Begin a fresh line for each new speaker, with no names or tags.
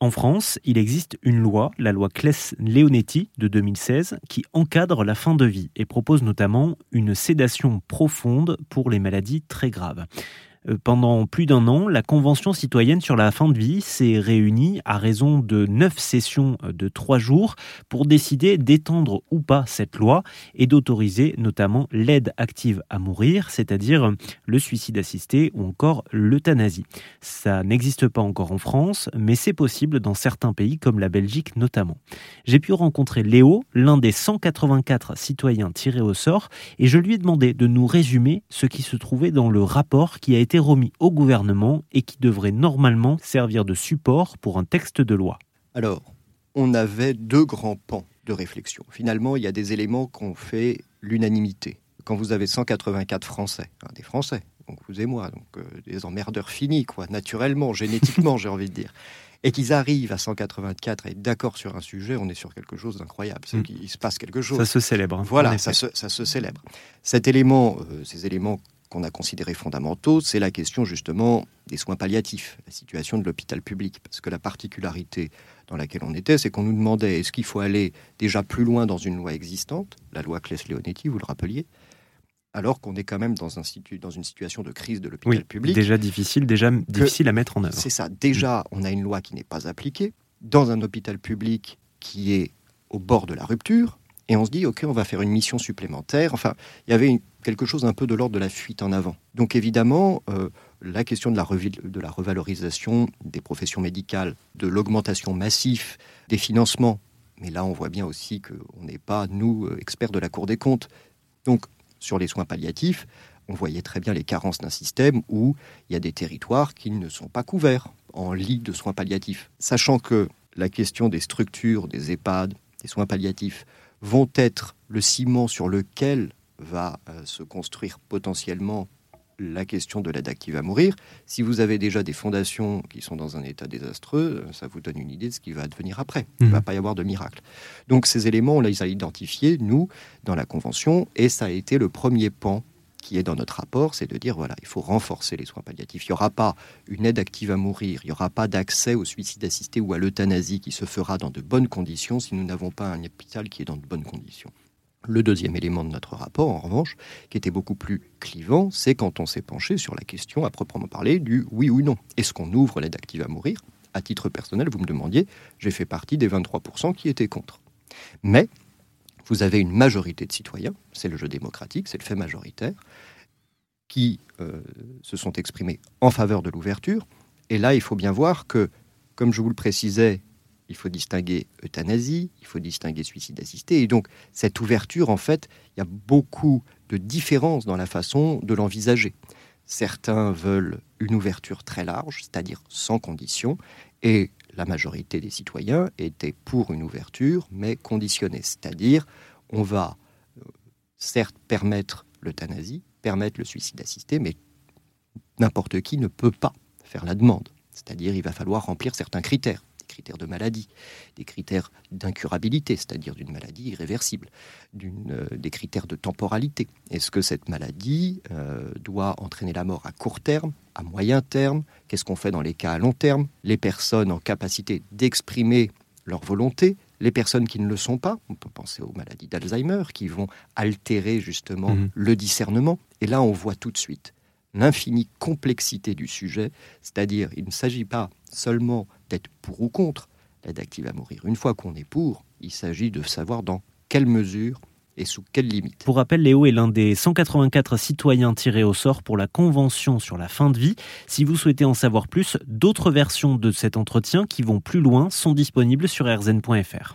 En France, il existe une loi, la loi Claes-Leonetti de 2016, qui encadre la fin de vie et propose notamment une sédation profonde pour les maladies très graves. Euh, pendant plus d'un an, la Convention citoyenne sur la fin de vie s'est réunie à raison de neuf sessions de trois jours pour décider d'étendre ou pas cette loi et d'autoriser notamment l'aide active à mourir, c'est-à-dire le suicide assisté ou encore l'euthanasie. Ça n'existe pas encore en France, mais c'est possible dans certains pays comme la Belgique notamment. J'ai pu rencontrer Léo, l'un des 184 citoyens tirés au sort, et je lui ai demandé de nous résumer ce qui se trouvait dans le rapport qui a été remis au gouvernement et qui devrait normalement servir de support pour un texte de loi.
Alors, on avait deux grands pans de réflexion. Finalement, il y a des éléments qu'on fait l'unanimité. Quand vous avez 184 Français, hein, des Français, donc vous et moi, donc euh, des emmerdeurs finis, quoi, naturellement, génétiquement, j'ai envie de dire, et qu'ils arrivent à 184 et d'accord sur un sujet, on est sur quelque chose d'incroyable. C'est mm. qu'il se passe quelque chose.
Ça se célèbre. Hein,
voilà, ça se, ça se, célèbre. Cet élément, euh, ces éléments qu'on a considérés fondamentaux, c'est la question justement des soins palliatifs, la situation de l'hôpital public. Parce que la particularité dans laquelle on était, c'est qu'on nous demandait est-ce qu'il faut aller déjà plus loin dans une loi existante, la loi Claes-Leonetti, vous le rappeliez, alors qu'on est quand même dans, un dans, une situation de crise de l'hôpital public.
Déjà difficile, déjà difficile à mettre en œuvre.
C'est ça. Déjà, on a une loi qui n'est pas appliquée dans un hôpital public qui est au bord de la rupture, et on se dit ok, on va faire une mission supplémentaire. Enfin, il y avait quelque chose un peu de l'ordre de la fuite en avant. Donc évidemment, euh, la question de la, de la revalorisation des professions médicales, de l'augmentation massive des financements, mais là on voit bien aussi qu'on n'est pas, nous, euh, experts de la Cour des comptes. Donc sur les soins palliatifs, on voyait très bien les carences d'un système où il y a des territoires qui ne sont pas couverts en lits de soins palliatifs. Sachant que la question des structures, des EHPAD, des soins palliatifs, vont être le ciment sur lequel va euh, se construire potentiellement la question de l'aide active à mourir. Si vous avez déjà des fondations qui sont dans un état désastreux, ça vous donne une idée de ce qui va advenir après. Il ne va mhm. pas y avoir de miracle. Donc ces éléments, on les a identifiés, nous, dans la Convention, et ça a été le premier pan qui est dans notre rapport, c'est de dire, voilà, il faut renforcer les soins palliatifs. Il n'y aura pas une aide active à mourir, il n'y aura pas d'accès au suicide assisté ou à l'euthanasie qui se fera dans de bonnes conditions si nous n'avons pas un hôpital qui est dans de bonnes conditions. Le deuxième élément de notre rapport, en revanche, qui était beaucoup plus clivant, c'est quand on s'est penché sur la question à proprement parler du oui ou non. Est-ce qu'on ouvre l'aide active à mourir? À titre personnel, vous me demandiez, j'ai fait partie des 23% qui étaient contre. Mais vous avez une majorité de citoyens, c'est le jeu démocratique, c'est le fait majoritaire, qui euh, se sont exprimés en faveur de l'ouverture. Et là, il faut bien voir que, comme je vous le précisais il faut distinguer euthanasie, il faut distinguer suicide assisté. Et donc, cette ouverture, en fait, il y a beaucoup de différences dans la façon de l'envisager. Certains veulent une ouverture très large, c'est-à-dire sans condition, et la majorité des citoyens étaient pour une ouverture, mais conditionnée, c'est-à-dire on va euh, certes permettre l'euthanasie, permettre le suicide assisté, mais n'importe qui ne peut pas faire la demande. C'est-à-dire il va falloir remplir certains critères critères de maladie, des critères d'incurabilité, c'est-à-dire d'une maladie irréversible, euh, des critères de temporalité. Est-ce que cette maladie euh, doit entraîner la mort à court terme, à moyen terme? Qu'est-ce qu'on fait dans les cas à long terme? Les personnes en capacité d'exprimer leur volonté, les personnes qui ne le sont pas, on peut penser aux maladies d'Alzheimer qui vont altérer justement mmh. le discernement. Et là, on voit tout de suite l'infinie complexité du sujet, c'est-à-dire il ne s'agit pas seulement d'être pour ou contre l'aide active à mourir. Une fois qu'on est pour, il s'agit de savoir dans quelle mesure et sous quelles limites.
Pour rappel, Léo est l'un des 184 citoyens tirés au sort pour la Convention sur la fin de vie. Si vous souhaitez en savoir plus, d'autres versions de cet entretien qui vont plus loin sont disponibles sur rzn.fr.